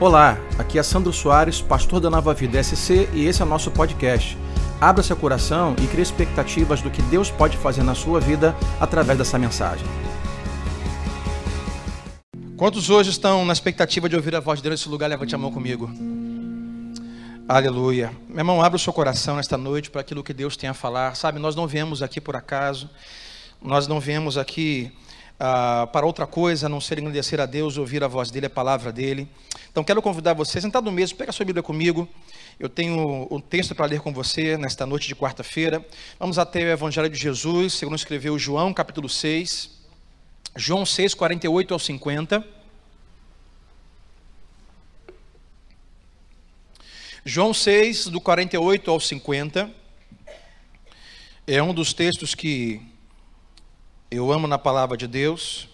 Olá, aqui é Sandro Soares, pastor da Nova Vida SC e esse é o nosso podcast. Abra seu coração e crie expectativas do que Deus pode fazer na sua vida através dessa mensagem. Quantos hoje estão na expectativa de ouvir a voz de Deus nesse lugar? Levante a mão comigo. Aleluia. Meu irmão, abra o seu coração nesta noite para aquilo que Deus tem a falar. Sabe, nós não viemos aqui por acaso, nós não viemos aqui ah, para outra coisa a não ser engrandecer a Deus, ouvir a voz dele, a palavra dele. Então quero convidar você, sentado mesmo, pega a sua Bíblia comigo. Eu tenho um texto para ler com você nesta noite de quarta-feira. Vamos até o Evangelho de Jesus, segundo escreveu João, capítulo 6. João 6, 48 ao 50. João 6, do 48 ao 50, é um dos textos que eu amo na palavra de Deus.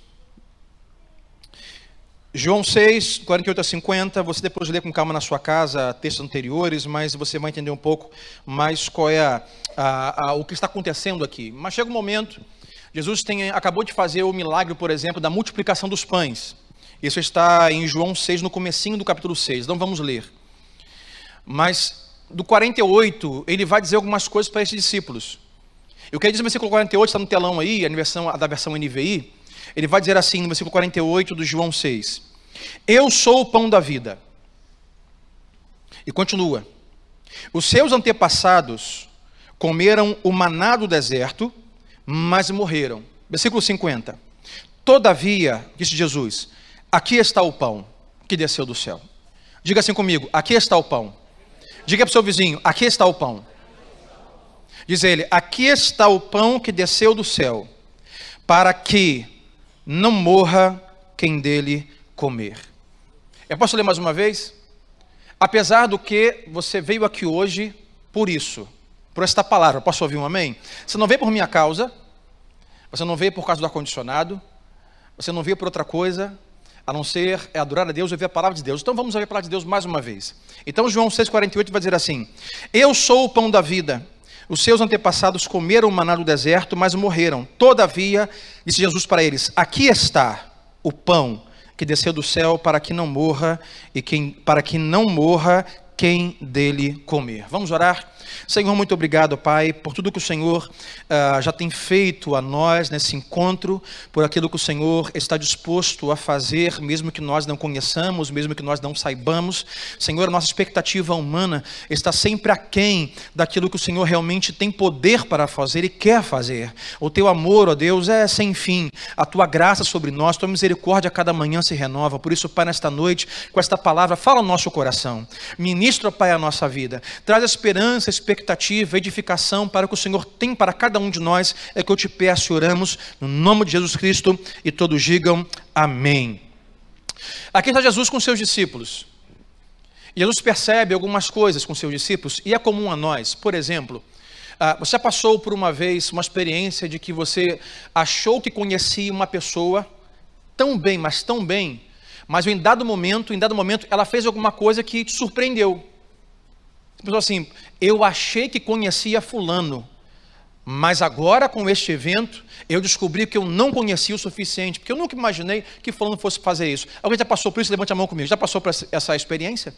João 6, 48 a 50, você depois lê com calma na sua casa textos anteriores, mas você vai entender um pouco mais qual é a, a, a, o que está acontecendo aqui. Mas chega um momento, Jesus tem, acabou de fazer o milagre, por exemplo, da multiplicação dos pães. Isso está em João 6, no comecinho do capítulo 6, então vamos ler. Mas do 48, ele vai dizer algumas coisas para esses discípulos. Eu quero dizer no versículo 48, está no telão aí, a versão, da versão NVI. Ele vai dizer assim no versículo 48 do João 6: Eu sou o pão da vida. E continua: Os seus antepassados comeram o maná do deserto, mas morreram. Versículo 50. Todavia, disse Jesus: Aqui está o pão que desceu do céu. Diga assim comigo: Aqui está o pão Diga para o seu vizinho: aqui está o pão. Diz ele: aqui está o pão que desceu do céu, para que não morra quem dele comer. Eu posso ler mais uma vez? Apesar do que você veio aqui hoje por isso, por esta palavra, posso ouvir um amém? Você não veio por minha causa, você não veio por causa do ar-condicionado, você não veio por outra coisa, a não ser é adorar a Deus e ouvir a palavra de Deus. Então vamos ouvir a palavra de Deus mais uma vez. Então João 6,48 vai dizer assim: Eu sou o pão da vida. Os seus antepassados comeram maná do deserto, mas morreram. Todavia, disse Jesus para eles: Aqui está o pão que desceu do céu para que não morra e quem para que não morra quem dele comer. Vamos orar? Senhor, muito obrigado, Pai, por tudo que o Senhor uh, já tem feito a nós nesse encontro, por aquilo que o Senhor está disposto a fazer, mesmo que nós não conheçamos, mesmo que nós não saibamos. Senhor, a nossa expectativa humana está sempre aquém daquilo que o Senhor realmente tem poder para fazer e quer fazer. O teu amor, ó Deus, é sem fim. A tua graça sobre nós, tua misericórdia a cada manhã se renova. Por isso, Pai, nesta noite, com esta palavra, fala o nosso coração. Ministra, Pai, a nossa vida. Traz esperança, expectativa, edificação para o que o Senhor tem para cada um de nós, é que eu te peço e oramos no nome de Jesus Cristo e todos digam amém. Aqui está Jesus com seus discípulos. Jesus percebe algumas coisas com seus discípulos e é comum a nós. Por exemplo, ah, você passou por uma vez uma experiência de que você achou que conhecia uma pessoa tão bem, mas tão bem, mas em dado momento, em dado momento, ela fez alguma coisa que te surpreendeu. Você pensou assim, eu achei que conhecia fulano, mas agora com este evento, eu descobri que eu não conhecia o suficiente, porque eu nunca imaginei que fulano fosse fazer isso. Alguém já passou por isso? Levante a mão comigo. Já passou por essa experiência?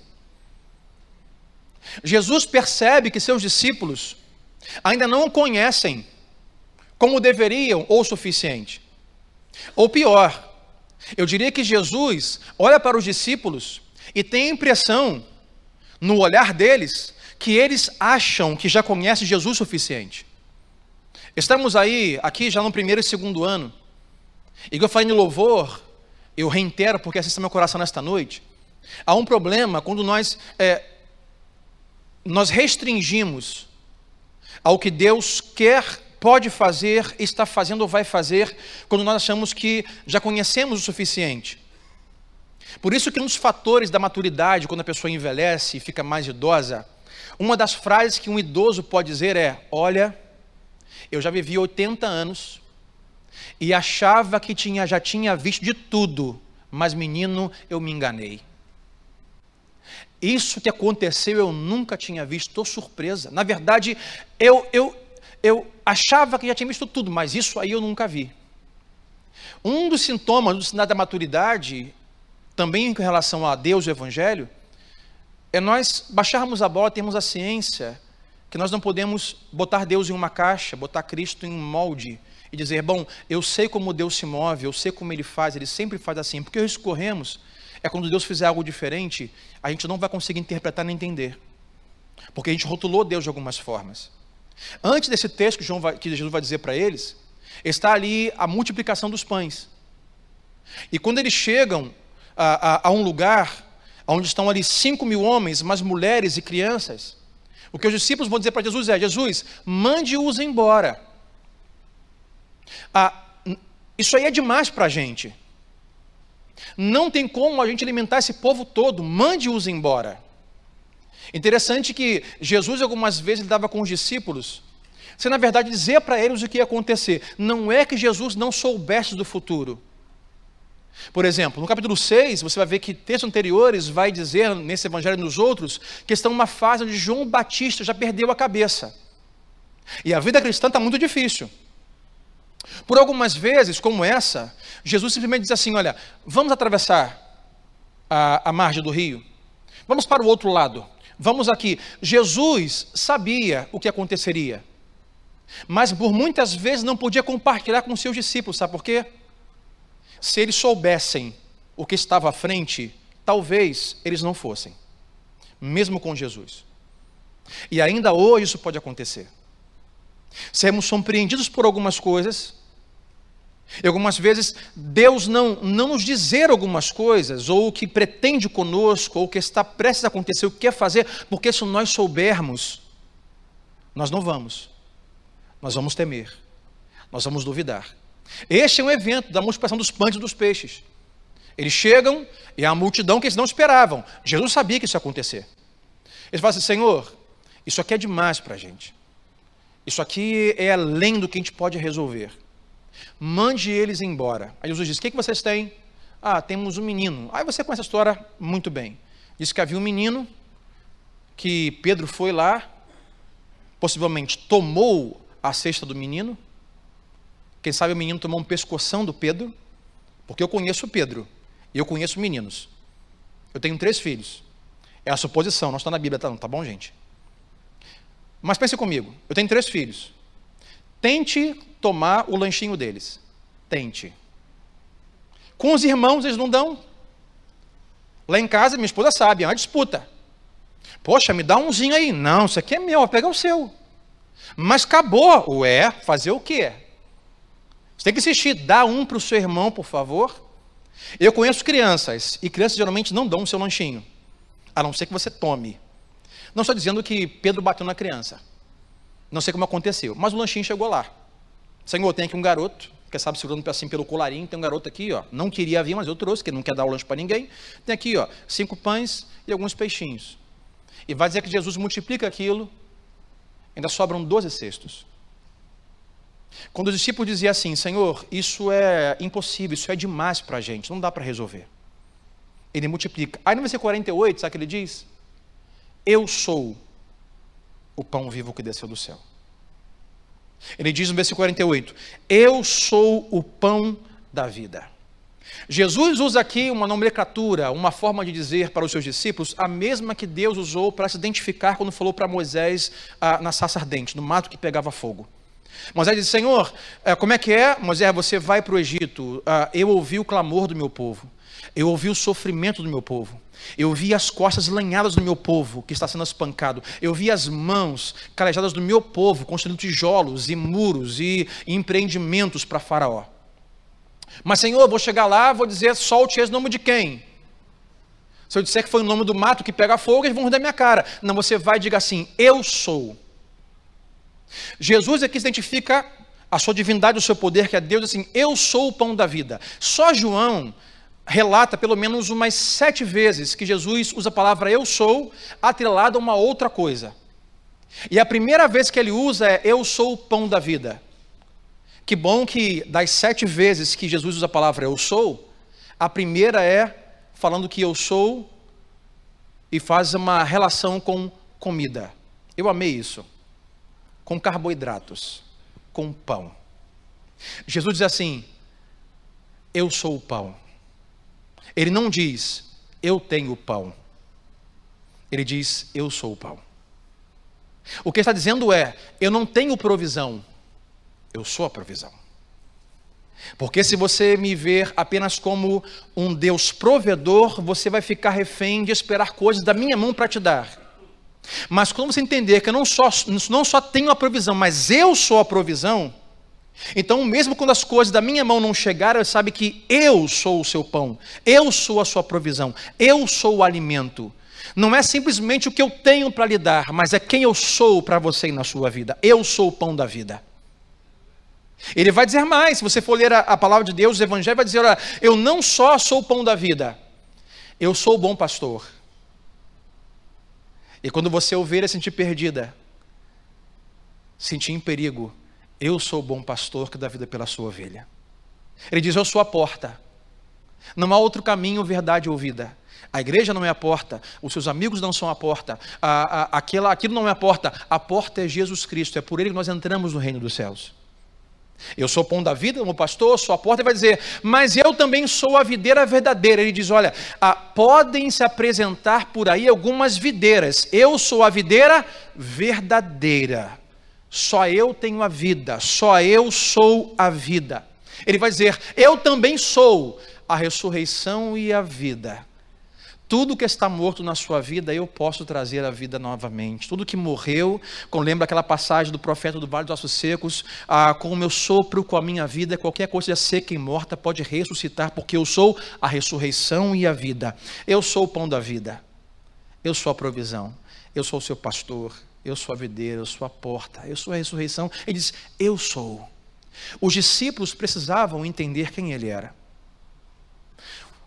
Jesus percebe que seus discípulos ainda não o conhecem como deveriam ou o suficiente. Ou pior, eu diria que Jesus olha para os discípulos e tem a impressão no olhar deles que eles acham que já conhecem Jesus o suficiente. Estamos aí, aqui já no primeiro e segundo ano. E que eu falei no louvor, eu reitero porque assista meu coração nesta noite. Há um problema quando nós, é, nós restringimos ao que Deus quer, pode fazer, está fazendo ou vai fazer, quando nós achamos que já conhecemos o suficiente. Por isso que um dos fatores da maturidade, quando a pessoa envelhece e fica mais idosa, uma das frases que um idoso pode dizer é: Olha, eu já vivi 80 anos e achava que tinha, já tinha visto de tudo, mas menino, eu me enganei. Isso que aconteceu eu nunca tinha visto, estou surpresa. Na verdade, eu, eu, eu achava que já tinha visto tudo, mas isso aí eu nunca vi. Um dos sintomas, do sinal da maturidade também em relação a Deus e o Evangelho, é nós baixarmos a bola, termos a ciência que nós não podemos botar Deus em uma caixa, botar Cristo em um molde e dizer, bom, eu sei como Deus se move, eu sei como Ele faz, Ele sempre faz assim. Porque nós corremos é quando Deus fizer algo diferente, a gente não vai conseguir interpretar nem entender. Porque a gente rotulou Deus de algumas formas. Antes desse texto que, João vai, que Jesus vai dizer para eles, está ali a multiplicação dos pães. E quando eles chegam a, a, a um lugar onde estão ali cinco mil homens, mas mulheres e crianças, o que os discípulos vão dizer para Jesus é: Jesus, mande-os embora. Ah, isso aí é demais para a gente. Não tem como a gente alimentar esse povo todo, mande-os embora. Interessante que Jesus algumas vezes dava com os discípulos, sem na verdade dizer para eles o que ia acontecer. Não é que Jesus não soubesse do futuro. Por exemplo, no capítulo 6, você vai ver que textos anteriores vai dizer, nesse evangelho e nos outros, que estão numa fase onde João Batista já perdeu a cabeça. E a vida cristã está muito difícil. Por algumas vezes, como essa, Jesus simplesmente diz assim: Olha, vamos atravessar a, a margem do rio, vamos para o outro lado, vamos aqui. Jesus sabia o que aconteceria, mas por muitas vezes não podia compartilhar com seus discípulos, sabe por quê? Se eles soubessem o que estava à frente, talvez eles não fossem, mesmo com Jesus. E ainda hoje isso pode acontecer. Sermos surpreendidos por algumas coisas, e algumas vezes Deus não, não nos dizer algumas coisas, ou o que pretende conosco, ou o que está prestes a acontecer, o que quer fazer, porque se nós soubermos, nós não vamos, nós vamos temer, nós vamos duvidar. Este é um evento da multiplicação dos pães e dos peixes. Eles chegam e a multidão que eles não esperavam. Jesus sabia que isso ia acontecer. Eles falam assim: Senhor, isso aqui é demais para a gente. Isso aqui é além do que a gente pode resolver. Mande eles embora. Aí Jesus diz: O que, que vocês têm? Ah, temos um menino. Aí você conhece a história muito bem. Diz que havia um menino que Pedro foi lá, possivelmente tomou a cesta do menino quem sabe o menino tomou um pescoção do Pedro, porque eu conheço o Pedro e eu conheço meninos. Eu tenho três filhos. É a suposição, não está na Bíblia, tá, tá bom, gente? Mas pense comigo, eu tenho três filhos. Tente tomar o lanchinho deles. Tente. Com os irmãos, eles não dão. Lá em casa, minha esposa sabe, é uma disputa. Poxa, me dá umzinho aí. Não, isso aqui é meu, vou pegar o seu. Mas acabou. Ué, fazer o quê? Você tem que insistir, dá um para o seu irmão, por favor. Eu conheço crianças, e crianças geralmente não dão o seu lanchinho, a não ser que você tome. Não estou dizendo que Pedro bateu na criança. Não sei como aconteceu, mas o lanchinho chegou lá. Senhor, tem aqui um garoto, que sabe segurando assim pelo colarinho, tem um garoto aqui, ó. Não queria vir, mas eu trouxe, que não quer dar o lanche para ninguém. Tem aqui, ó, cinco pães e alguns peixinhos. E vai dizer que Jesus multiplica aquilo, ainda sobram doze cestos. Quando os discípulos diziam assim, Senhor, isso é impossível, isso é demais para a gente, não dá para resolver. Ele multiplica. Aí no versículo 48, sabe o que ele diz? Eu sou o pão vivo que desceu do céu. Ele diz no versículo 48: Eu sou o pão da vida. Jesus usa aqui uma nomenclatura, uma forma de dizer para os seus discípulos, a mesma que Deus usou para se identificar quando falou para Moisés ah, na sarça ardente, no mato que pegava fogo. Moisés disse: Senhor, eh, como é que é? Moisés, você vai para o Egito. Ah, eu ouvi o clamor do meu povo. Eu ouvi o sofrimento do meu povo. Eu vi as costas lanhadas do meu povo que está sendo espancado. Eu vi as mãos calejadas do meu povo construindo tijolos e muros e empreendimentos para Faraó. Mas, Senhor, vou chegar lá, vou dizer, solte esse nome de quem? Se eu disser que foi o nome do mato que pega fogo, eles vão rir da minha cara. Não, você vai e diga assim: Eu sou Jesus aqui se identifica a sua divindade, o seu poder, que é Deus, assim, eu sou o pão da vida. Só João relata pelo menos umas sete vezes que Jesus usa a palavra eu sou atrelada a uma outra coisa. E a primeira vez que ele usa é eu sou o pão da vida. Que bom que das sete vezes que Jesus usa a palavra eu sou, a primeira é falando que eu sou e faz uma relação com comida. Eu amei isso com carboidratos, com pão. Jesus diz assim: Eu sou o pão. Ele não diz, eu tenho pão. Ele diz, eu sou o pão. O que está dizendo é, eu não tenho provisão, eu sou a provisão. Porque se você me ver apenas como um Deus provedor, você vai ficar refém de esperar coisas da minha mão para te dar. Mas quando você entender que eu não só, não só tenho a provisão, mas eu sou a provisão, então, mesmo quando as coisas da minha mão não chegarem, sabe que eu sou o seu pão, eu sou a sua provisão, eu sou o alimento. Não é simplesmente o que eu tenho para lhe dar, mas é quem eu sou para você e na sua vida. Eu sou o pão da vida. Ele vai dizer mais, se você for ler a, a palavra de Deus, o Evangelho vai dizer: olha, eu não só sou o pão da vida, eu sou o bom pastor. E quando você ovelha sentir perdida, sentir em perigo, eu sou o bom pastor que dá vida pela sua ovelha. Ele diz: Eu sou a porta. Não há outro caminho, verdade ou vida. A igreja não é a porta, os seus amigos não são a porta, a, a, aquilo, aquilo não é a porta, a porta é Jesus Cristo, é por ele que nós entramos no reino dos céus. Eu sou o pão da vida, como pastor, sou a porta, e vai dizer, mas eu também sou a videira verdadeira. Ele diz: olha, ah, podem se apresentar por aí algumas videiras, eu sou a videira verdadeira. Só eu tenho a vida, só eu sou a vida. Ele vai dizer: Eu também sou a ressurreição e a vida. Tudo que está morto na sua vida, eu posso trazer a vida novamente. Tudo que morreu, lembra aquela passagem do profeta do Vale dos Ossos Secos, ah, com o meu sopro, com a minha vida, qualquer coisa seca e morta pode ressuscitar, porque eu sou a ressurreição e a vida. Eu sou o pão da vida. Eu sou a provisão. Eu sou o seu pastor eu sou a videira, eu sou a porta, eu sou a ressurreição. Ele diz: Eu sou. Os discípulos precisavam entender quem ele era.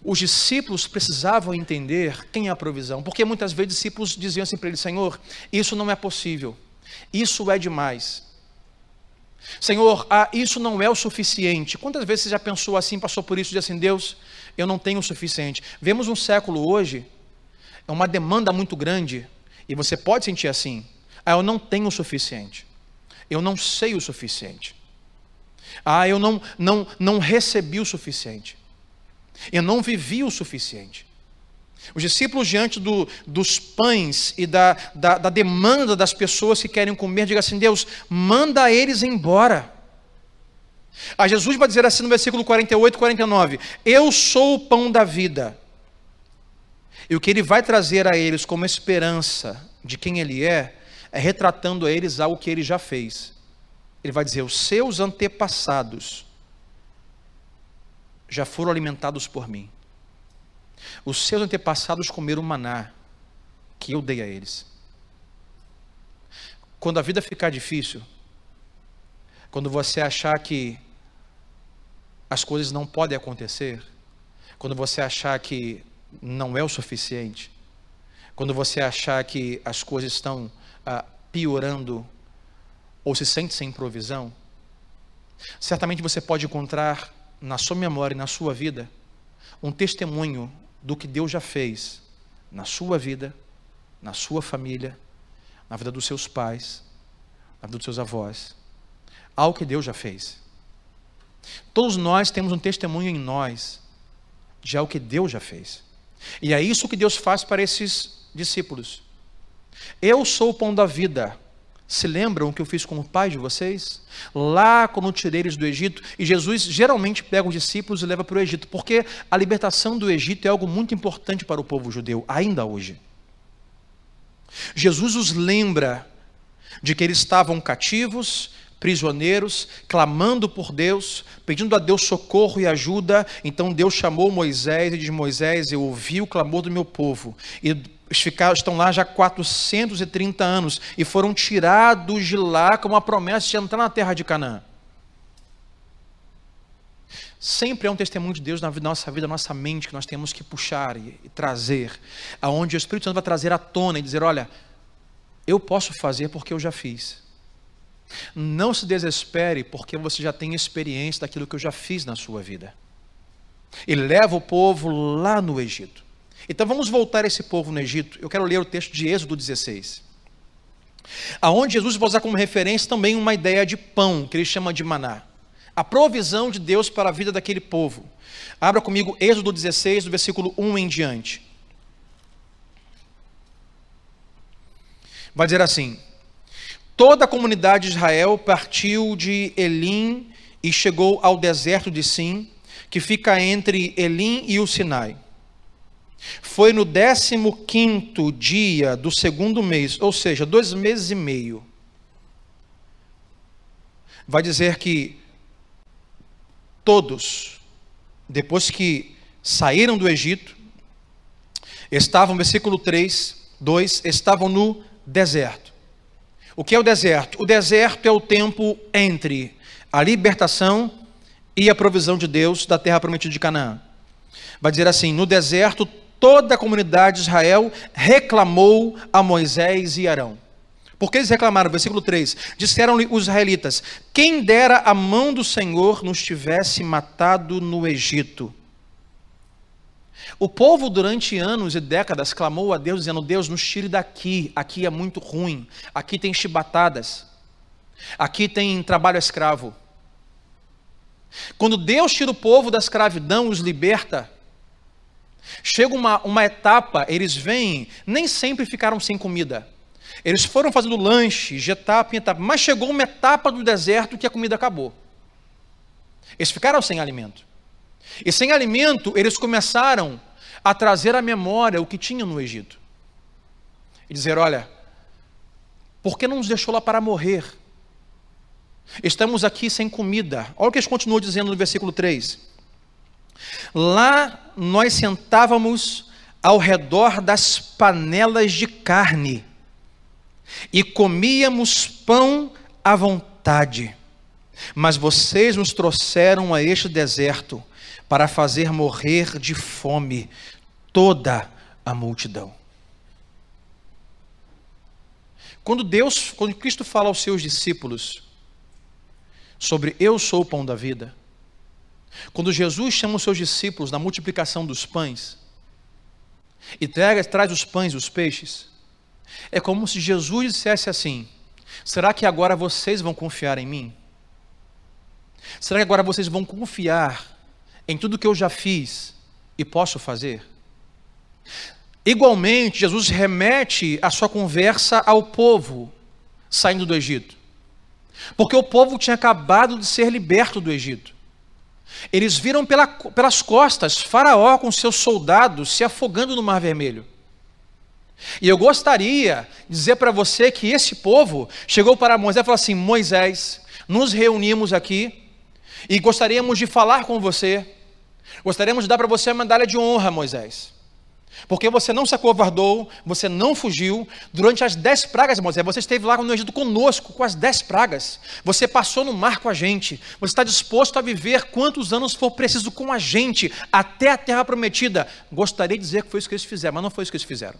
Os discípulos precisavam entender quem é a provisão, porque muitas vezes discípulos diziam assim para ele: Senhor, isso não é possível, isso é demais. Senhor, ah, isso não é o suficiente. Quantas vezes você já pensou assim, passou por isso, disse assim: Deus, eu não tenho o suficiente. Vemos um século hoje, é uma demanda muito grande, e você pode sentir assim. Ah, eu não tenho o suficiente. Eu não sei o suficiente. Ah, eu não, não, não recebi o suficiente. Eu não vivi o suficiente. Os discípulos, diante do, dos pães e da, da, da, demanda das pessoas que querem comer, digam assim: Deus, manda eles embora. A Jesus vai dizer assim no versículo 48 e 49: Eu sou o pão da vida. E o que ele vai trazer a eles como esperança de quem ele é, é retratando a eles algo que ele já fez. Ele vai dizer: os seus antepassados já foram alimentados por mim. Os seus antepassados comeram maná que eu dei a eles. Quando a vida ficar difícil, quando você achar que as coisas não podem acontecer, quando você achar que não é o suficiente, quando você achar que as coisas estão ah, piorando ou se sente sem provisão, certamente você pode encontrar na sua memória e na sua vida um testemunho do que Deus já fez na sua vida, na sua família, na vida dos seus pais, na vida dos seus avós. Algo que Deus já fez. Todos nós temos um testemunho em nós de algo que Deus já fez. E é isso que Deus faz para esses discípulos. Eu sou o pão da vida. Se lembram o que eu fiz com o pai de vocês? Lá quando tirei eles do Egito, e Jesus geralmente pega os discípulos e leva para o Egito, porque a libertação do Egito é algo muito importante para o povo judeu, ainda hoje. Jesus os lembra de que eles estavam cativos, prisioneiros, clamando por Deus, pedindo a Deus socorro e ajuda. Então Deus chamou Moisés e diz: Moisés, eu ouvi o clamor do meu povo, e estão lá já 430 anos e foram tirados de lá com a promessa de entrar na terra de Canaã. Sempre é um testemunho de Deus na nossa vida, na nossa mente, que nós temos que puxar e, e trazer, aonde o Espírito Santo vai trazer à tona e dizer: olha, eu posso fazer porque eu já fiz. Não se desespere porque você já tem experiência daquilo que eu já fiz na sua vida. E leva o povo lá no Egito. Então vamos voltar a esse povo no Egito. Eu quero ler o texto de Êxodo 16. Aonde Jesus vai usar como referência também uma ideia de pão, que ele chama de maná. A provisão de Deus para a vida daquele povo. Abra comigo Êxodo 16, do versículo 1 em diante. Vai dizer assim: Toda a comunidade de Israel partiu de Elim e chegou ao deserto de Sim, que fica entre Elim e o Sinai. Foi no 15 dia do segundo mês, ou seja, dois meses e meio. Vai dizer que todos, depois que saíram do Egito, estavam, versículo 3, 2, estavam no deserto. O que é o deserto? O deserto é o tempo entre a libertação e a provisão de Deus da terra prometida de Canaã. Vai dizer assim: no deserto, toda a comunidade de Israel reclamou a Moisés e Arão. Por que eles reclamaram? Versículo 3: Disseram-lhe os israelitas: Quem dera a mão do Senhor nos tivesse matado no Egito. O povo, durante anos e décadas, clamou a Deus, dizendo: Deus, nos tire daqui, aqui é muito ruim, aqui tem chibatadas, aqui tem trabalho escravo. Quando Deus tira o povo da escravidão, os liberta, chega uma, uma etapa, eles vêm, nem sempre ficaram sem comida. Eles foram fazendo lanche, de etapa em etapa, mas chegou uma etapa do deserto que a comida acabou. Eles ficaram sem alimento. E sem alimento, eles começaram a trazer à memória o que tinham no Egito. E dizer: olha, por que não nos deixou lá para morrer? Estamos aqui sem comida. Olha o que eles continuam dizendo no versículo 3. Lá nós sentávamos ao redor das panelas de carne e comíamos pão à vontade. Mas vocês nos trouxeram a este deserto para fazer morrer de fome toda a multidão. Quando Deus, quando Cristo fala aos seus discípulos sobre eu sou o pão da vida, quando Jesus chama os seus discípulos na multiplicação dos pães e traz, traz os pães e os peixes, é como se Jesus dissesse assim: será que agora vocês vão confiar em mim? Será que agora vocês vão confiar em tudo que eu já fiz e posso fazer? Igualmente, Jesus remete a sua conversa ao povo saindo do Egito. Porque o povo tinha acabado de ser liberto do Egito. Eles viram pela, pelas costas Faraó com seus soldados se afogando no Mar Vermelho. E eu gostaria de dizer para você que esse povo chegou para Moisés e falou assim: Moisés, nos reunimos aqui e gostaríamos de falar com você, gostaríamos de dar para você a medalha de honra, Moisés. Porque você não se acovardou, você não fugiu. Durante as dez pragas, Moisés, você esteve lá no Egito conosco, com as dez pragas. Você passou no mar com a gente. Você está disposto a viver quantos anos for preciso com a gente, até a terra prometida. Gostaria de dizer que foi isso que eles fizeram, mas não foi isso que eles fizeram.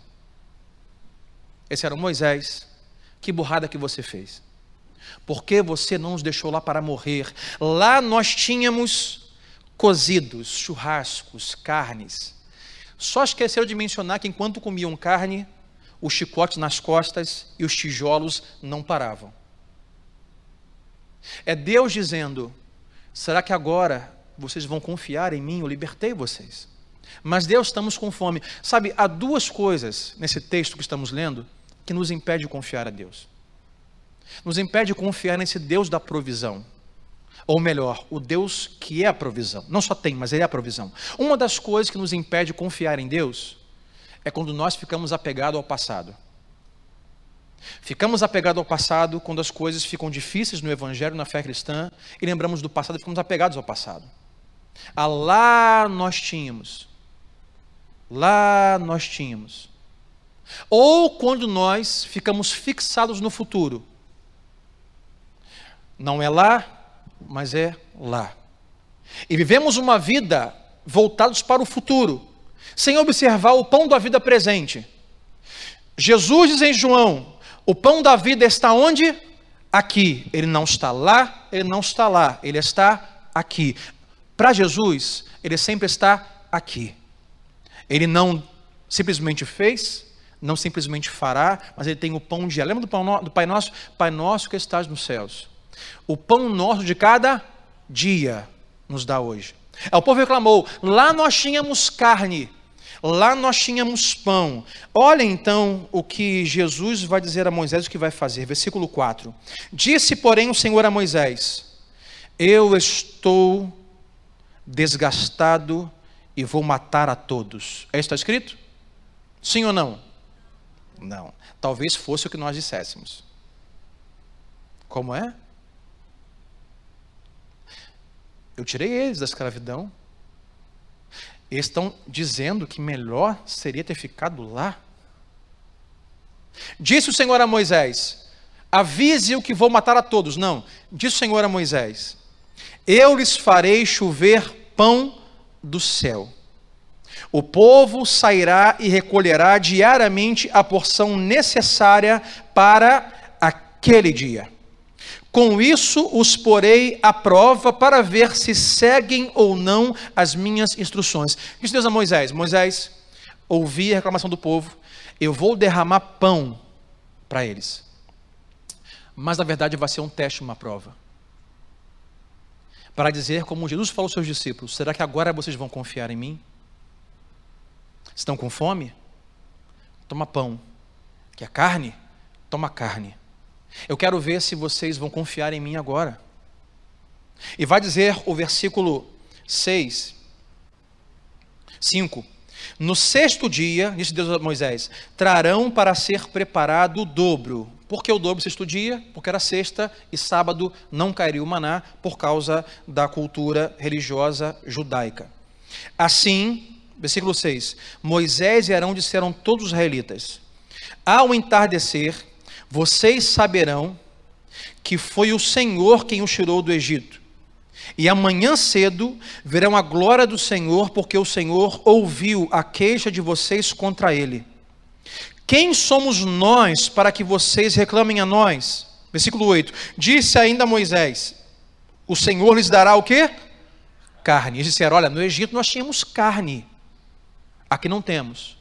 Esse era o Moisés. Que burrada que você fez. Por que você não nos deixou lá para morrer? Lá nós tínhamos cozidos, churrascos, carnes só esqueceram de mencionar que enquanto comiam carne, os chicotes nas costas e os tijolos não paravam. É Deus dizendo: será que agora vocês vão confiar em mim? Eu libertei vocês. Mas Deus, estamos com fome. Sabe, há duas coisas nesse texto que estamos lendo que nos impede de confiar a Deus. Nos impede de confiar nesse Deus da provisão. Ou melhor, o Deus que é a provisão. Não só tem, mas ele é a provisão. Uma das coisas que nos impede de confiar em Deus é quando nós ficamos apegados ao passado. Ficamos apegados ao passado quando as coisas ficam difíceis no Evangelho, na fé cristã, e lembramos do passado e ficamos apegados ao passado. Ah, lá nós tínhamos. Lá nós tínhamos. Ou quando nós ficamos fixados no futuro. Não é lá, mas é lá. E vivemos uma vida voltados para o futuro, sem observar o pão da vida presente. Jesus diz em João: o pão da vida está onde? Aqui. Ele não está lá, ele não está lá, ele está aqui. Para Jesus, ele sempre está aqui. Ele não simplesmente fez, não simplesmente fará, mas ele tem o pão de. Lembra do, pão, do Pai Nosso? Pai Nosso que estás nos céus o pão nosso de cada dia nos dá hoje. O povo reclamou: lá nós tínhamos carne, lá nós tínhamos pão. Olha então o que Jesus vai dizer a Moisés o que vai fazer. Versículo 4: Disse, porém, o Senhor a Moisés: Eu estou desgastado e vou matar a todos. É isso está escrito? Sim ou não? Não. Talvez fosse o que nós disséssemos. Como é? Eu tirei eles da escravidão. Eles estão dizendo que melhor seria ter ficado lá. Disse o Senhor a Moisés: Avise-o que vou matar a todos. Não, disse o Senhor a Moisés: Eu lhes farei chover pão do céu. O povo sairá e recolherá diariamente a porção necessária para aquele dia. Com isso os porei à prova para ver se seguem ou não as minhas instruções. Disse Deus a Moisés: Moisés, ouvi a reclamação do povo, eu vou derramar pão para eles. Mas na verdade vai ser um teste, uma prova. Para dizer, como Jesus falou aos seus discípulos: será que agora vocês vão confiar em mim? Estão com fome? Toma pão. Quer carne? Toma carne. Eu quero ver se vocês vão confiar em mim agora. E vai dizer o versículo 6, 5. No sexto dia, disse Deus a Moisés, trarão para ser preparado o dobro. Por que o dobro sexto dia? Porque era sexta e sábado não cairia o maná por causa da cultura religiosa judaica. Assim, versículo 6: Moisés e Arão disseram todos os israelitas: Ao entardecer, vocês saberão que foi o Senhor quem os tirou do Egito. E amanhã cedo verão a glória do Senhor, porque o Senhor ouviu a queixa de vocês contra ele. Quem somos nós para que vocês reclamem a nós? Versículo 8. Disse ainda Moisés: O Senhor lhes dará o quê? Carne. Eles disseram: Olha, no Egito nós tínhamos carne, aqui não temos.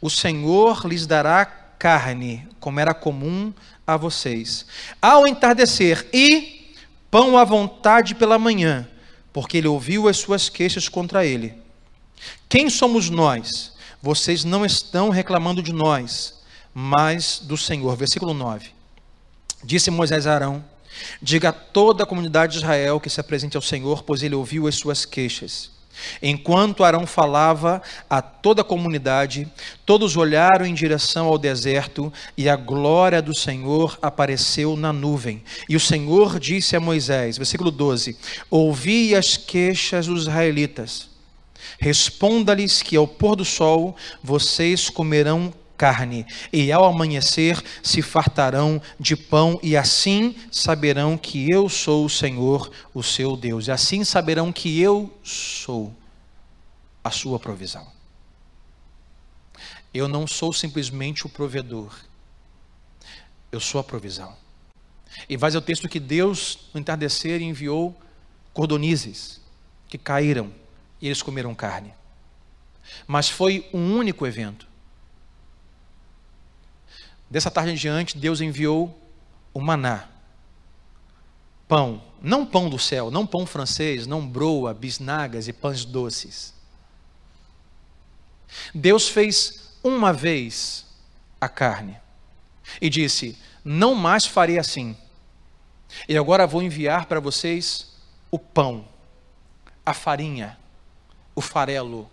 O Senhor lhes dará carne, como era comum a vocês. Ao entardecer, e pão à vontade pela manhã, porque ele ouviu as suas queixas contra ele. Quem somos nós? Vocês não estão reclamando de nós, mas do Senhor. Versículo 9. Disse Moisés a Arão: Diga a toda a comunidade de Israel que se apresente ao Senhor, pois ele ouviu as suas queixas. Enquanto Arão falava a toda a comunidade, todos olharam em direção ao deserto e a glória do Senhor apareceu na nuvem. E o Senhor disse a Moisés, versículo 12: Ouvi as queixas dos israelitas. Responda-lhes que ao pôr do sol vocês comerão carne, e ao amanhecer se fartarão de pão, e assim saberão que eu sou o Senhor, o seu Deus. E assim saberão que eu sou a sua provisão. Eu não sou simplesmente o provedor, eu sou a provisão. E vai o texto que Deus, no entardecer, enviou cordonizes que caíram e eles comeram carne. Mas foi um único evento. Dessa tarde em diante, Deus enviou o maná. Pão, não pão do céu, não pão francês, não broa, bisnagas e pães doces. Deus fez uma vez a carne e disse: Não mais farei assim. E agora vou enviar para vocês o pão, a farinha, o farelo,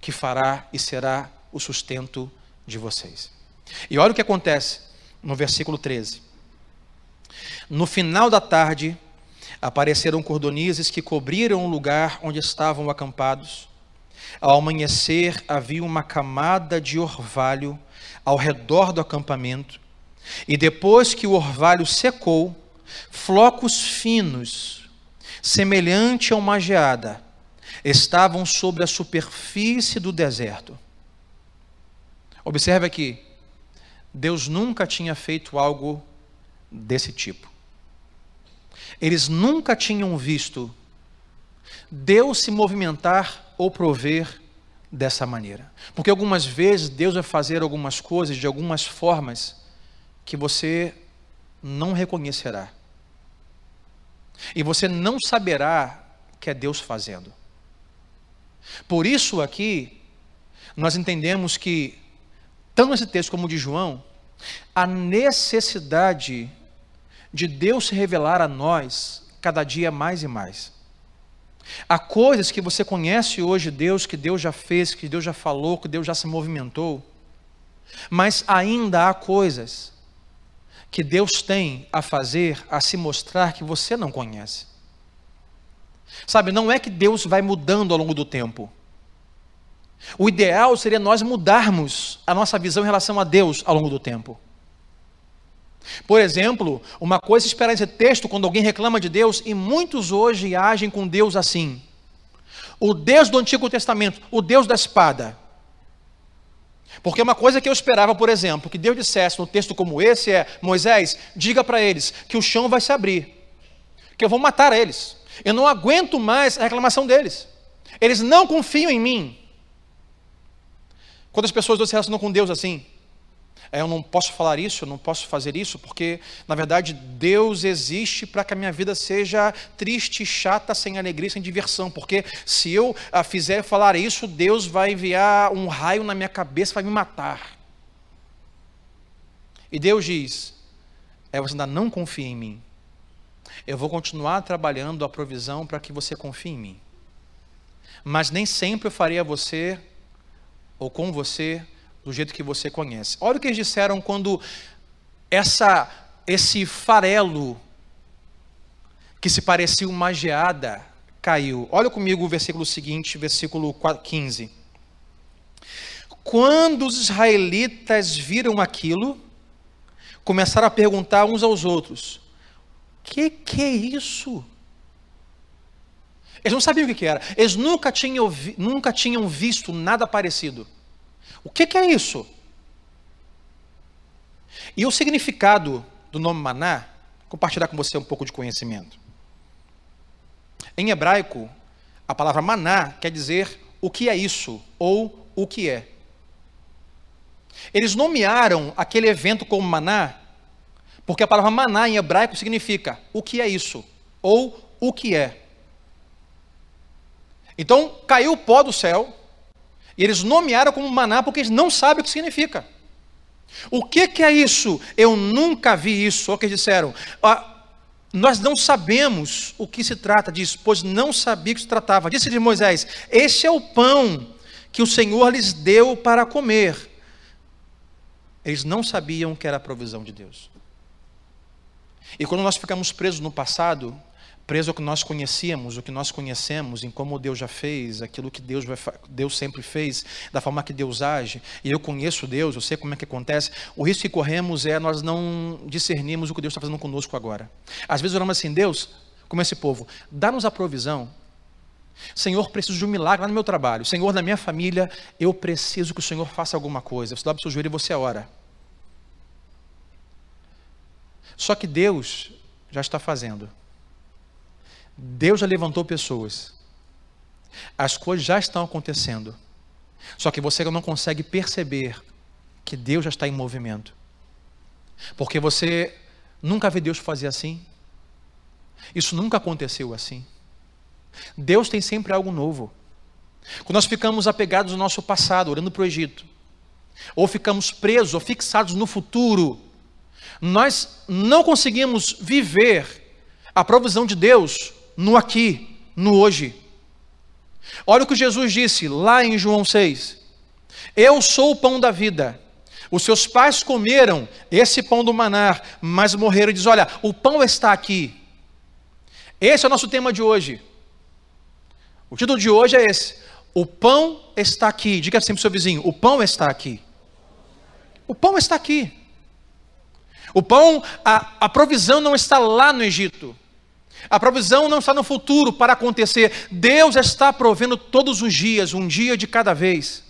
que fará e será o sustento de vocês. E olha o que acontece no versículo 13. No final da tarde, apareceram cordonizes que cobriram o lugar onde estavam acampados. Ao amanhecer, havia uma camada de orvalho ao redor do acampamento. E depois que o orvalho secou, flocos finos, semelhante a uma geada, estavam sobre a superfície do deserto. Observe aqui, Deus nunca tinha feito algo desse tipo. Eles nunca tinham visto Deus se movimentar ou prover dessa maneira. Porque algumas vezes Deus vai fazer algumas coisas de algumas formas que você não reconhecerá. E você não saberá que é Deus fazendo. Por isso aqui, nós entendemos que, tanto nesse texto como de João, a necessidade de Deus se revelar a nós cada dia mais e mais. Há coisas que você conhece hoje Deus, que Deus já fez, que Deus já falou, que Deus já se movimentou, mas ainda há coisas que Deus tem a fazer, a se mostrar que você não conhece. Sabe, não é que Deus vai mudando ao longo do tempo. O ideal seria nós mudarmos a nossa visão em relação a Deus ao longo do tempo. Por exemplo, uma coisa é esperar esse texto quando alguém reclama de Deus, e muitos hoje agem com Deus assim. O Deus do Antigo Testamento, o Deus da espada. Porque uma coisa que eu esperava, por exemplo, que Deus dissesse no texto como esse é: Moisés, diga para eles que o chão vai se abrir, que eu vou matar eles. Eu não aguento mais a reclamação deles. Eles não confiam em mim. Quantas pessoas se relacionam com Deus assim? É, eu não posso falar isso, eu não posso fazer isso, porque, na verdade, Deus existe para que a minha vida seja triste, chata, sem alegria, sem diversão. Porque se eu ah, fizer falar isso, Deus vai enviar um raio na minha cabeça, vai me matar. E Deus diz: é, você ainda não confia em mim. Eu vou continuar trabalhando a provisão para que você confie em mim. Mas nem sempre eu farei a você, ou com você, do jeito que você conhece. Olha o que eles disseram quando essa esse farelo que se parecia uma geada caiu. Olha comigo o versículo seguinte, versículo 15. Quando os israelitas viram aquilo, começaram a perguntar uns aos outros: "Que que é isso?" Eles não sabiam o que era. Eles nunca tinham, nunca tinham visto nada parecido. O que, é isso? E o significado do nome maná, compartilhar com você um pouco de conhecimento. Em hebraico, a palavra maná quer dizer o que é isso, ou o que é. Eles nomearam aquele evento como maná, porque a palavra maná em hebraico significa o que é isso, ou o que é. Então, caiu o pó do céu, e eles nomearam como maná porque eles não sabem o que significa. O que, que é isso? Eu nunca vi isso. O que eles disseram? Ah, nós não sabemos o que se trata disso, pois não sabia o que se tratava. Disse-lhe Moisés: Este é o pão que o Senhor lhes deu para comer. Eles não sabiam que era a provisão de Deus. E quando nós ficamos presos no passado, preso ao que nós conhecíamos, o que nós conhecemos, em como Deus já fez, aquilo que Deus, vai, Deus sempre fez, da forma que Deus age, e eu conheço Deus, eu sei como é que acontece, o risco que corremos é nós não discernirmos o que Deus está fazendo conosco agora. Às vezes oramos assim, Deus, como esse povo, dá-nos a provisão. Senhor, preciso de um milagre lá no meu trabalho. Senhor, na minha família, eu preciso que o Senhor faça alguma coisa. Você dobra o seu joelho e você ora. Só que Deus já está fazendo. Deus já levantou pessoas. As coisas já estão acontecendo. Só que você não consegue perceber que Deus já está em movimento. Porque você nunca viu Deus fazer assim. Isso nunca aconteceu assim. Deus tem sempre algo novo. Quando nós ficamos apegados ao nosso passado, olhando para o Egito, ou ficamos presos ou fixados no futuro, nós não conseguimos viver a provisão de Deus no aqui, no hoje. Olha o que Jesus disse lá em João 6. Eu sou o pão da vida. Os seus pais comeram esse pão do manar, mas morreram. E diz: Olha, o pão está aqui. Esse é o nosso tema de hoje. O título de hoje é esse: O pão está aqui. Diga sempre para o seu vizinho: O pão está aqui. O pão está aqui. O pão, a, a provisão não está lá no Egito. A provisão não está no futuro para acontecer. Deus está provendo todos os dias, um dia de cada vez.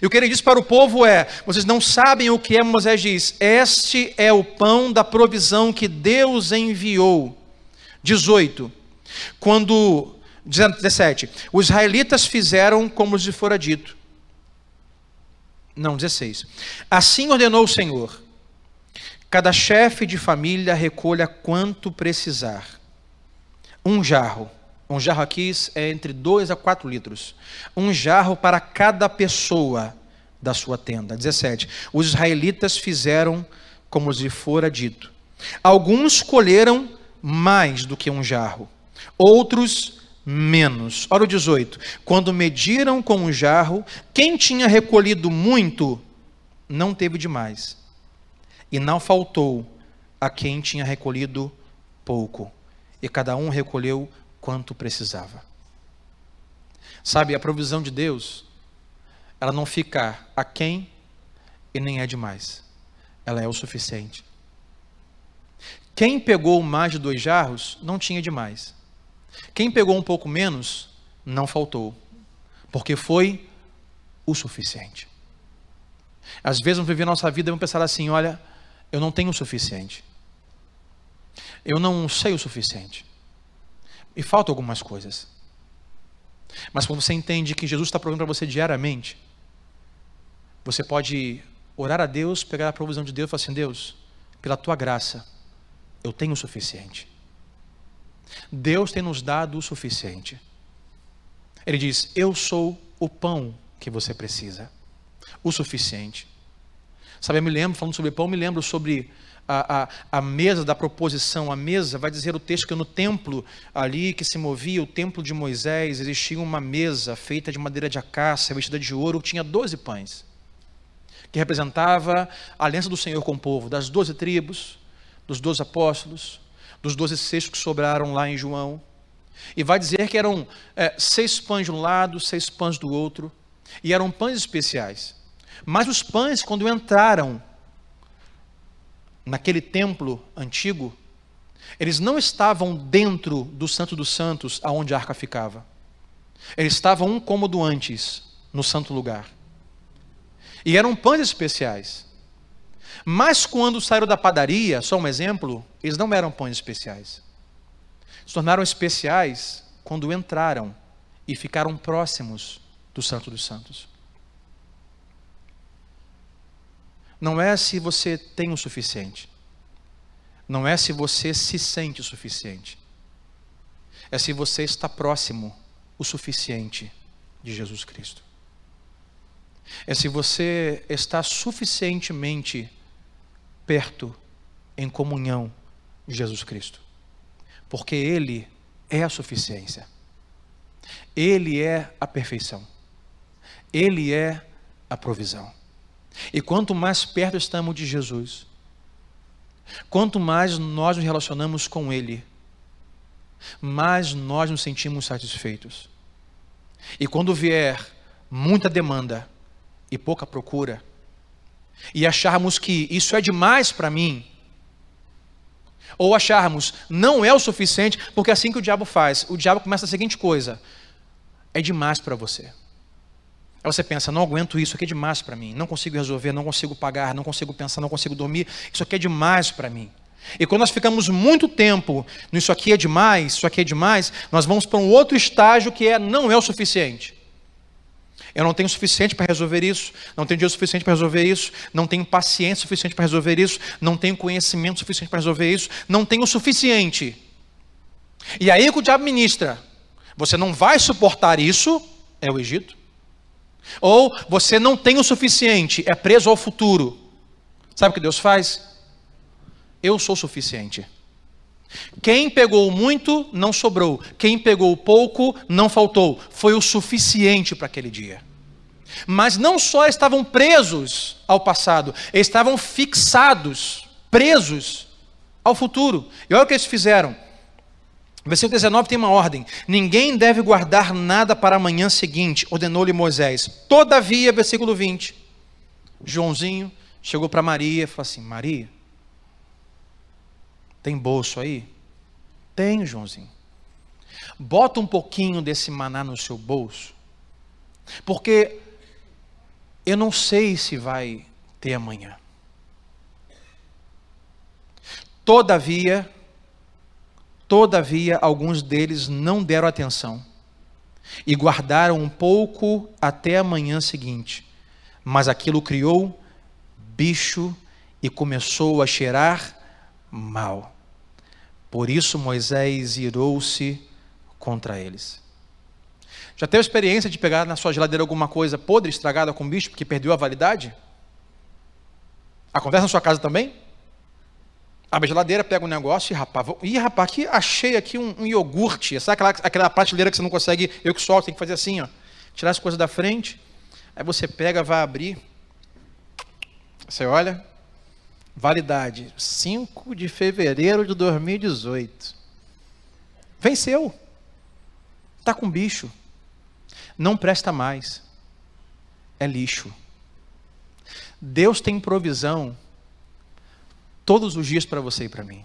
E o que ele diz para o povo é: vocês não sabem o que é, Moisés diz, este é o pão da provisão que Deus enviou. 18. Quando, 17, os israelitas fizeram como lhes fora dito. Não, 16. Assim ordenou o Senhor: cada chefe de família recolha quanto precisar um jarro. Um jarro aqui é entre 2 a 4 litros. Um jarro para cada pessoa da sua tenda. 17. Os israelitas fizeram como lhe fora dito. Alguns colheram mais do que um jarro, outros menos. Olha o 18. Quando mediram com um jarro, quem tinha recolhido muito não teve demais, e não faltou a quem tinha recolhido pouco, e cada um recolheu quanto precisava. Sabe, a provisão de Deus, ela não fica a quem e nem é demais, ela é o suficiente. Quem pegou mais de dois jarros não tinha demais. Quem pegou um pouco menos não faltou, porque foi o suficiente. Às vezes, vamos viver nossa vida e vamos pensar assim: olha, eu não tenho o suficiente. Eu não sei o suficiente. E faltam algumas coisas. Mas quando você entende que Jesus está provendo para você diariamente, você pode orar a Deus, pegar a provisão de Deus e falar assim: Deus, pela tua graça, eu tenho o suficiente. Deus tem nos dado o suficiente. Ele diz: Eu sou o pão que você precisa o suficiente. Sabe, eu me lembro, falando sobre pão, me lembro sobre a, a, a, mesa da proposição. A mesa, vai dizer o texto que no templo ali que se movia, o templo de Moisés, existia uma mesa feita de madeira de acácia, vestida de ouro, que tinha doze pães, que representava a aliança do Senhor com o povo, das doze tribos, dos doze apóstolos, dos doze cestos que sobraram lá em João. E vai dizer que eram é, seis pães de um lado, seis pães do outro, e eram pães especiais. Mas os pães, quando entraram naquele templo antigo, eles não estavam dentro do Santo dos Santos, aonde a arca ficava. Eles estavam um cômodo antes, no santo lugar. E eram pães especiais. Mas quando saíram da padaria, só um exemplo, eles não eram pães especiais. Se tornaram especiais quando entraram e ficaram próximos do Santo dos Santos. Não é se você tem o suficiente, não é se você se sente o suficiente, é se você está próximo o suficiente de Jesus Cristo. É se você está suficientemente perto em comunhão de Jesus Cristo. Porque Ele é a suficiência. Ele é a perfeição. Ele é a provisão. E quanto mais perto estamos de Jesus, quanto mais nós nos relacionamos com Ele, mais nós nos sentimos satisfeitos. E quando vier muita demanda e pouca procura, e acharmos que isso é demais para mim, ou acharmos não é o suficiente, porque é assim que o diabo faz. O diabo começa a seguinte coisa: é demais para você. Aí você pensa, não aguento isso, aqui é demais para mim, não consigo resolver, não consigo pagar, não consigo pensar, não consigo dormir, isso aqui é demais para mim. E quando nós ficamos muito tempo no isso aqui é demais, isso aqui é demais, nós vamos para um outro estágio que é não é o suficiente. Eu não tenho suficiente para resolver isso, não tenho dinheiro suficiente para resolver isso, não tenho paciência suficiente para resolver isso, não tenho conhecimento suficiente para resolver isso, não tenho o suficiente. E aí que o diabo ministra, você não vai suportar isso, é o Egito. Ou você não tem o suficiente, é preso ao futuro. Sabe o que Deus faz? Eu sou suficiente. Quem pegou muito, não sobrou. Quem pegou pouco, não faltou. Foi o suficiente para aquele dia. Mas não só estavam presos ao passado, estavam fixados, presos ao futuro. E olha o que eles fizeram. Versículo 19 tem uma ordem: ninguém deve guardar nada para a manhã seguinte, ordenou-lhe Moisés. Todavia, versículo 20, Joãozinho chegou para Maria e falou assim: Maria, tem bolso aí? Tem, Joãozinho. Bota um pouquinho desse maná no seu bolso, porque eu não sei se vai ter amanhã. Todavia, Todavia, alguns deles não deram atenção e guardaram um pouco até a manhã seguinte. Mas aquilo criou bicho e começou a cheirar mal. Por isso Moisés irou-se contra eles. Já teve experiência de pegar na sua geladeira alguma coisa podre, estragada com bicho, porque perdeu a validade? Acontece na sua casa também? Abre a geladeira, pega um negócio e rapaz. Ih, rapaz, aqui achei aqui um, um iogurte. Sabe aquela, aquela prateleira que você não consegue, eu que solto, tem que fazer assim, ó. Tirar as coisas da frente. Aí você pega, vai abrir. Você olha, validade, 5 de fevereiro de 2018. Venceu. Está com bicho. Não presta mais. É lixo. Deus tem provisão todos os dias para você e para mim.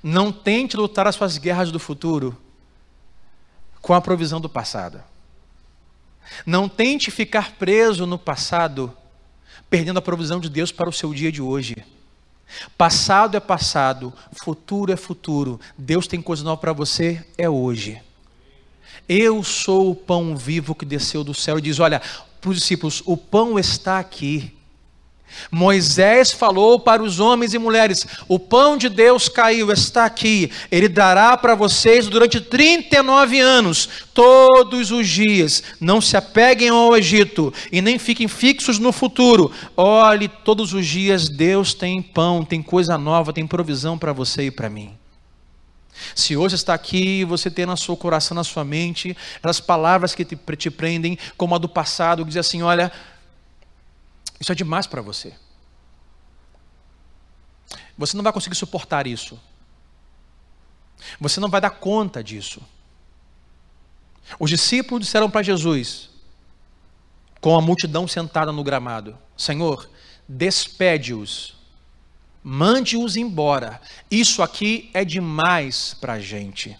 Não tente lutar as suas guerras do futuro com a provisão do passado. Não tente ficar preso no passado, perdendo a provisão de Deus para o seu dia de hoje. Passado é passado, futuro é futuro. Deus tem coisa nova para você, é hoje. Eu sou o pão vivo que desceu do céu e diz: Olha, para os discípulos: o pão está aqui. Moisés falou para os homens e mulheres: O pão de Deus caiu, está aqui. Ele dará para vocês durante 39 anos, todos os dias. Não se apeguem ao Egito e nem fiquem fixos no futuro. Olhe, todos os dias Deus tem pão, tem coisa nova, tem provisão para você e para mim. Se hoje está aqui, você tem na seu coração, na sua mente, as palavras que te, te prendem, como a do passado, que diz assim: olha isso é demais para você. Você não vai conseguir suportar isso. Você não vai dar conta disso. Os discípulos disseram para Jesus, com a multidão sentada no gramado: Senhor, despede-os, mande-os embora. Isso aqui é demais para a gente.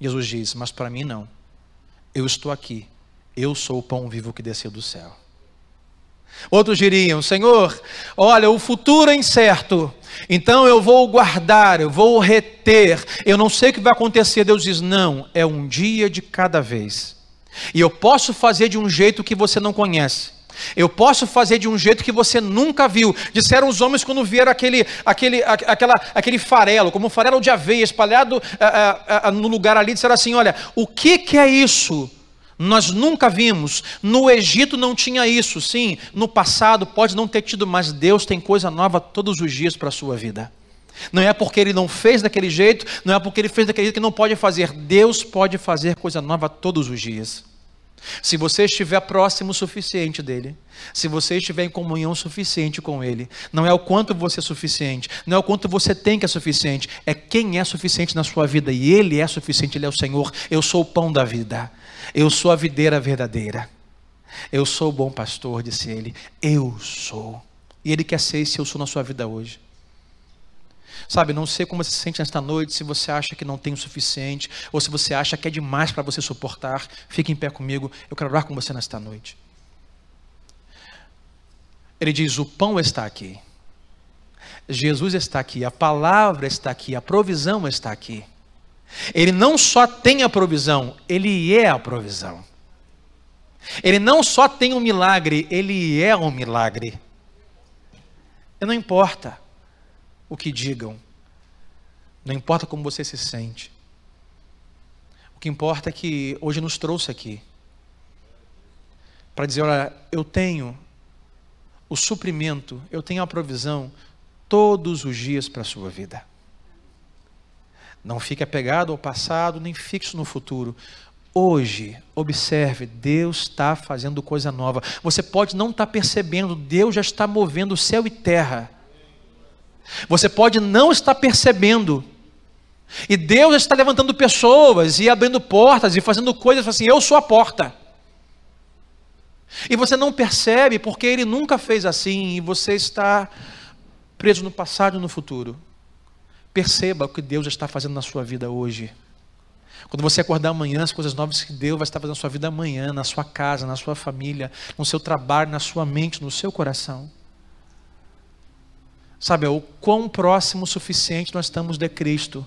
Jesus diz: Mas para mim não. Eu estou aqui. Eu sou o pão vivo que desceu do céu. Outros diriam: Senhor, olha, o futuro é incerto, então eu vou guardar, eu vou reter, eu não sei o que vai acontecer. Deus diz: Não, é um dia de cada vez. E eu posso fazer de um jeito que você não conhece. Eu posso fazer de um jeito que você nunca viu. Disseram os homens quando viram aquele, aquele, aquela, aquele farelo, como um farelo de aveia espalhado uh, uh, uh, no lugar ali. Disseram assim: Olha, o que, que é isso? Nós nunca vimos. No Egito não tinha isso. Sim, no passado pode não ter tido, mas Deus tem coisa nova todos os dias para a sua vida. Não é porque ele não fez daquele jeito, não é porque ele fez daquele jeito que não pode fazer. Deus pode fazer coisa nova todos os dias. Se você estiver próximo o suficiente dele, se você estiver em comunhão suficiente com ele, não é o quanto você é suficiente, não é o quanto você tem que é suficiente, é quem é suficiente na sua vida e ele é suficiente, ele é o Senhor. Eu sou o pão da vida. Eu sou a videira verdadeira. Eu sou o bom pastor, disse ele. Eu sou. E ele quer ser esse eu sou na sua vida hoje. Sabe, não sei como você se sente nesta noite, se você acha que não tem o suficiente, ou se você acha que é demais para você suportar, fique em pé comigo, eu quero orar com você nesta noite. Ele diz: O pão está aqui, Jesus está aqui, a palavra está aqui, a provisão está aqui. Ele não só tem a provisão, ele é a provisão. Ele não só tem um milagre, ele é um milagre. E não importa o que digam, não importa como você se sente. O que importa é que hoje nos trouxe aqui para dizer: olha, eu tenho o suprimento, eu tenho a provisão todos os dias para a sua vida. Não fique apegado ao passado, nem fixo no futuro. Hoje, observe, Deus está fazendo coisa nova. Você pode não estar tá percebendo, Deus já está movendo céu e terra. Você pode não estar percebendo, e Deus está levantando pessoas e abrindo portas e fazendo coisas assim: eu sou a porta. E você não percebe porque Ele nunca fez assim, e você está preso no passado e no futuro. Perceba o que Deus está fazendo na sua vida hoje. Quando você acordar amanhã, as coisas novas que Deus vai estar fazendo na sua vida amanhã, na sua casa, na sua família, no seu trabalho, na sua mente, no seu coração. Sabe, o quão próximo o suficiente nós estamos de Cristo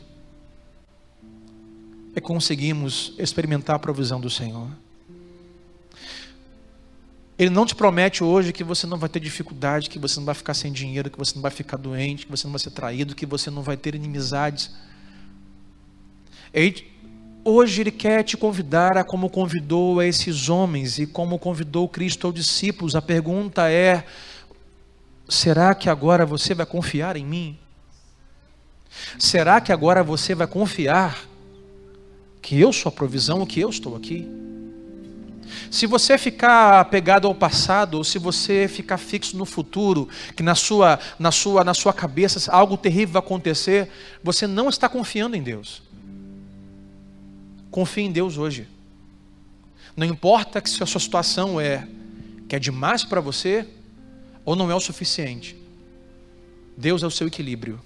é conseguimos experimentar a provisão do Senhor. Ele não te promete hoje que você não vai ter dificuldade, que você não vai ficar sem dinheiro, que você não vai ficar doente, que você não vai ser traído, que você não vai ter inimizades. Ele, hoje Ele quer te convidar a como convidou a esses homens e como convidou Cristo aos discípulos. A pergunta é: será que agora você vai confiar em mim? Será que agora você vai confiar que eu sou a provisão, que eu estou aqui? Se você ficar apegado ao passado, ou se você ficar fixo no futuro, que na sua, na sua, na sua cabeça algo terrível vai acontecer, você não está confiando em Deus. Confie em Deus hoje. Não importa que se a sua situação é que é demais para você ou não é o suficiente. Deus é o seu equilíbrio.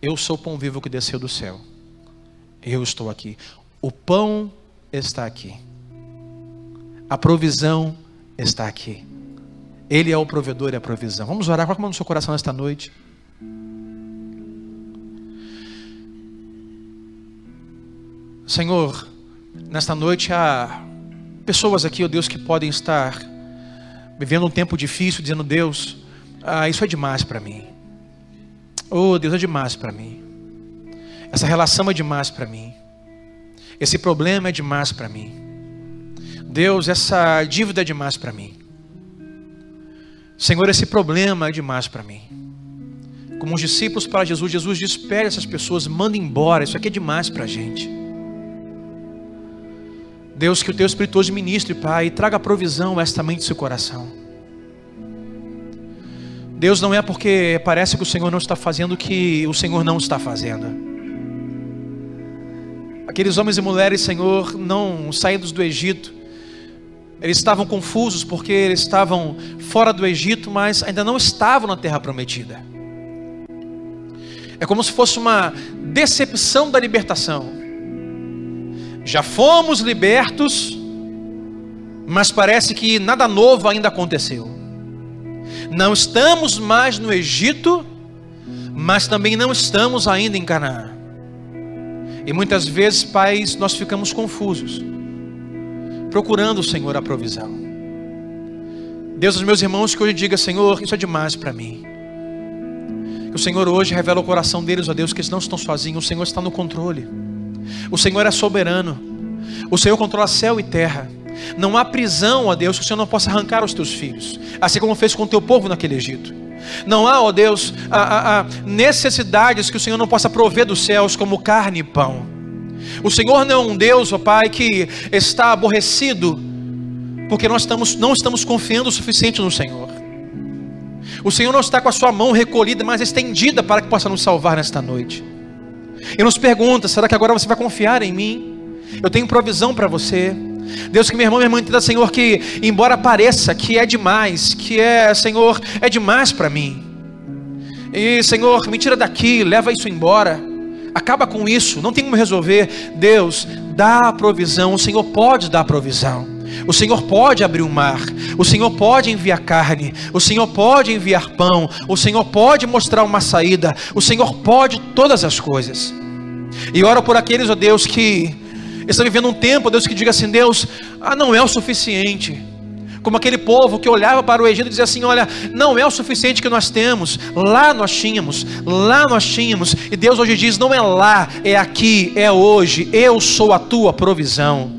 Eu sou o pão vivo que desceu do céu. Eu estou aqui. O pão está aqui. A provisão está aqui. Ele é o provedor e a provisão. Vamos orar. Coloca a mão no seu coração nesta noite. Senhor, nesta noite há pessoas aqui, ó oh Deus, que podem estar vivendo um tempo difícil, dizendo: Deus, ah, isso é demais para mim. Oh, Deus, é demais para mim. Essa relação é demais para mim. Esse problema é demais para mim. Deus, essa dívida é demais para mim. Senhor, esse problema é demais para mim. Como os discípulos para Jesus, Jesus despede essas pessoas, manda embora, isso aqui é demais para a gente. Deus, que o teu Espírito hoje ministre, Pai, e traga provisão a esta mente e seu coração. Deus não é porque parece que o Senhor não está fazendo que o Senhor não está fazendo. Aqueles homens e mulheres, Senhor, não saídos do Egito, eles estavam confusos porque eles estavam fora do Egito, mas ainda não estavam na terra prometida. É como se fosse uma decepção da libertação. Já fomos libertos, mas parece que nada novo ainda aconteceu. Não estamos mais no Egito, mas também não estamos ainda em Canaã. E muitas vezes, pais, nós ficamos confusos procurando, Senhor, a provisão. Deus, os meus irmãos, que hoje diga, Senhor, isso é demais para mim. Que o Senhor hoje revela o coração deles, ó Deus, que eles não estão sozinhos, o Senhor está no controle. O Senhor é soberano. O Senhor controla céu e terra. Não há prisão, ó Deus, que o Senhor não possa arrancar os teus filhos, assim como fez com o teu povo naquele Egito. Não há, ó Deus, a, a, a necessidades que o Senhor não possa prover dos céus, como carne e pão. O Senhor não é um Deus, ó Pai, que está aborrecido, porque nós estamos, não estamos confiando o suficiente no Senhor. O Senhor não está com a sua mão recolhida, mas estendida para que possa nos salvar nesta noite. E nos pergunta: será que agora você vai confiar em mim? Eu tenho provisão para você. Deus, que meu irmão, minha irmã entenda, Senhor, que embora pareça que é demais, que é, Senhor, é demais para mim. E, Senhor, me tira daqui, leva isso embora acaba com isso, não tem como resolver. Deus, dá a provisão, o Senhor pode dar a provisão. O Senhor pode abrir o mar, o Senhor pode enviar carne, o Senhor pode enviar pão, o Senhor pode mostrar uma saída, o Senhor pode todas as coisas. E oro por aqueles, ó Deus, que estão vivendo um tempo, Deus, que diga assim: Deus, ah, não é o suficiente como aquele povo que olhava para o Egito e dizia assim: Olha, não é o suficiente que nós temos, lá nós tínhamos, lá nós tínhamos, e Deus hoje diz: Não é lá, é aqui, é hoje, eu sou a tua provisão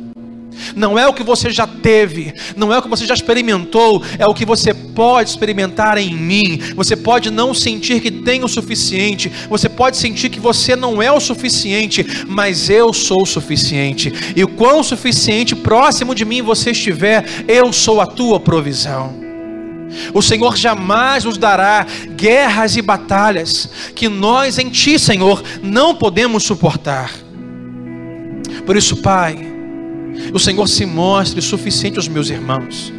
não é o que você já teve, não é o que você já experimentou, é o que você pode experimentar em mim. Você pode não sentir que tem o suficiente, você pode sentir que você não é o suficiente, mas eu sou o suficiente. E o quão suficiente próximo de mim você estiver, eu sou a tua provisão. O Senhor jamais nos dará guerras e batalhas que nós em Ti, Senhor, não podemos suportar. Por isso, Pai, o Senhor se mostre suficiente aos meus irmãos.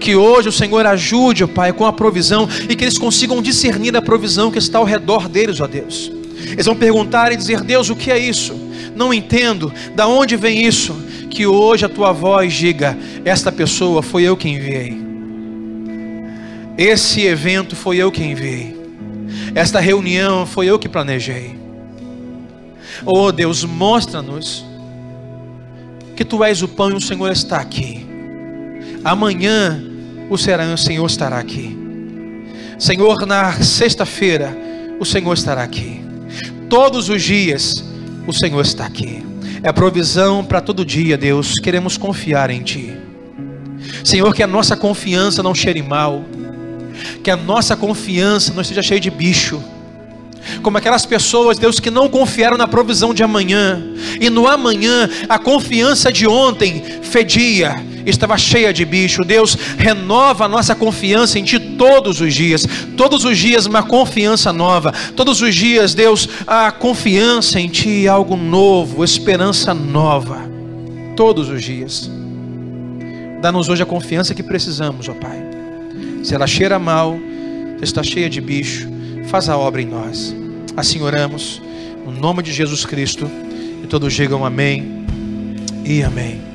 Que hoje o Senhor ajude, ó Pai, com a provisão e que eles consigam discernir a provisão que está ao redor deles, ó Deus. Eles vão perguntar e dizer: Deus, o que é isso? Não entendo, da onde vem isso? Que hoje a tua voz diga: Esta pessoa foi eu que enviei. Esse evento foi eu que enviei. Esta reunião foi eu que planejei. Oh Deus, mostra-nos que tu és o pão e o Senhor está aqui. amanhã o Senhor estará aqui. Senhor, na sexta-feira, o Senhor estará aqui. Todos os dias, o Senhor está aqui. É provisão para todo dia, Deus. Queremos confiar em Ti. Senhor, que a nossa confiança não cheire mal, que a nossa confiança não esteja cheia de bicho como aquelas pessoas, Deus, que não confiaram na provisão de amanhã, e no amanhã a confiança de ontem fedia, estava cheia de bicho. Deus, renova a nossa confiança em Ti todos os dias, todos os dias uma confiança nova, todos os dias, Deus, a confiança em Ti, algo novo, esperança nova, todos os dias. Dá-nos hoje a confiança que precisamos, ó Pai. Se ela cheira mal, está cheia de bicho, faz a obra em nós. Assim oramos, no nome de Jesus Cristo, e todos digam amém e amém.